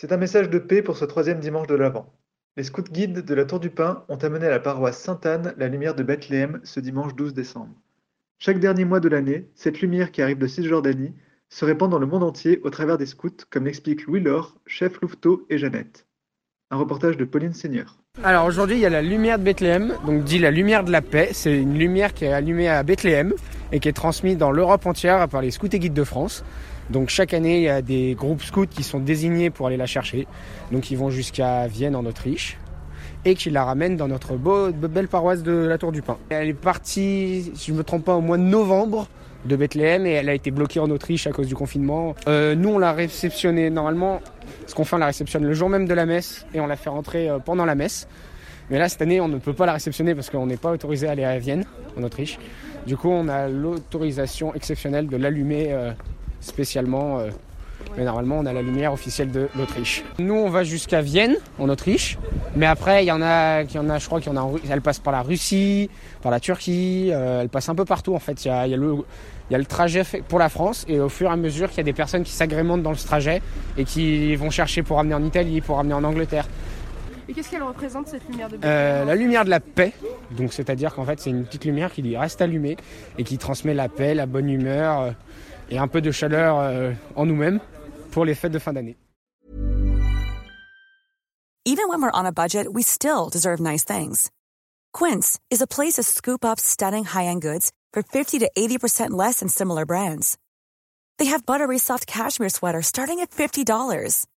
C'est un message de paix pour ce troisième dimanche de l'Avent. Les scouts guides de la Tour du Pin ont amené à la paroisse Sainte-Anne la lumière de Bethléem ce dimanche 12 décembre. Chaque dernier mois de l'année, cette lumière qui arrive de Cisjordanie se répand dans le monde entier au travers des scouts, comme l'expliquent Louis-Laure, chef Louveteau et Jeannette. Un reportage de Pauline Seigneur. Alors aujourd'hui, il y a la lumière de Bethléem, donc dit la lumière de la paix. C'est une lumière qui est allumée à Bethléem et qui est transmise dans l'Europe entière par les scouts et guides de France. Donc chaque année, il y a des groupes scouts qui sont désignés pour aller la chercher. Donc ils vont jusqu'à Vienne en Autriche et qui la ramènent dans notre belle paroisse de la Tour du Pin. Elle est partie, si je ne me trompe pas, au mois de novembre de Bethléem et elle a été bloquée en Autriche à cause du confinement. Euh, nous, on l'a réceptionnée normalement. Ce qu'on fait, on la réceptionne le jour même de la messe et on la fait rentrer euh, pendant la messe. Mais là, cette année, on ne peut pas la réceptionner parce qu'on n'est pas autorisé à aller à Vienne, en Autriche. Du coup, on a l'autorisation exceptionnelle de l'allumer euh, spécialement. mais normalement, on a la lumière officielle de l'Autriche. Nous, on va jusqu'à Vienne, en Autriche. Mais après, il y en a, il y en a je crois qu'il y en a, elle passe par la Russie, par la Turquie, elle passe un peu partout en fait. Il y a, il y a le, il y a le trajet fait pour la France et au fur et à mesure qu'il y a des personnes qui s'agrémentent dans ce trajet et qui vont chercher pour ramener en Italie, pour ramener en Angleterre. Et qu'est-ce qu'elle représente cette lumière de euh, La lumière de la paix, donc c'est-à-dire qu'en fait c'est une petite lumière qui reste allumée et qui transmet la paix, la bonne humeur euh, et un peu de chaleur euh, en nous-mêmes pour les fêtes de fin d'année. Even when we're on a budget, we still deserve nice things. Quince is a place to scoop up stunning high-end goods for 50 to 80% less than similar brands. They have buttery soft cashmere sweaters starting at $50,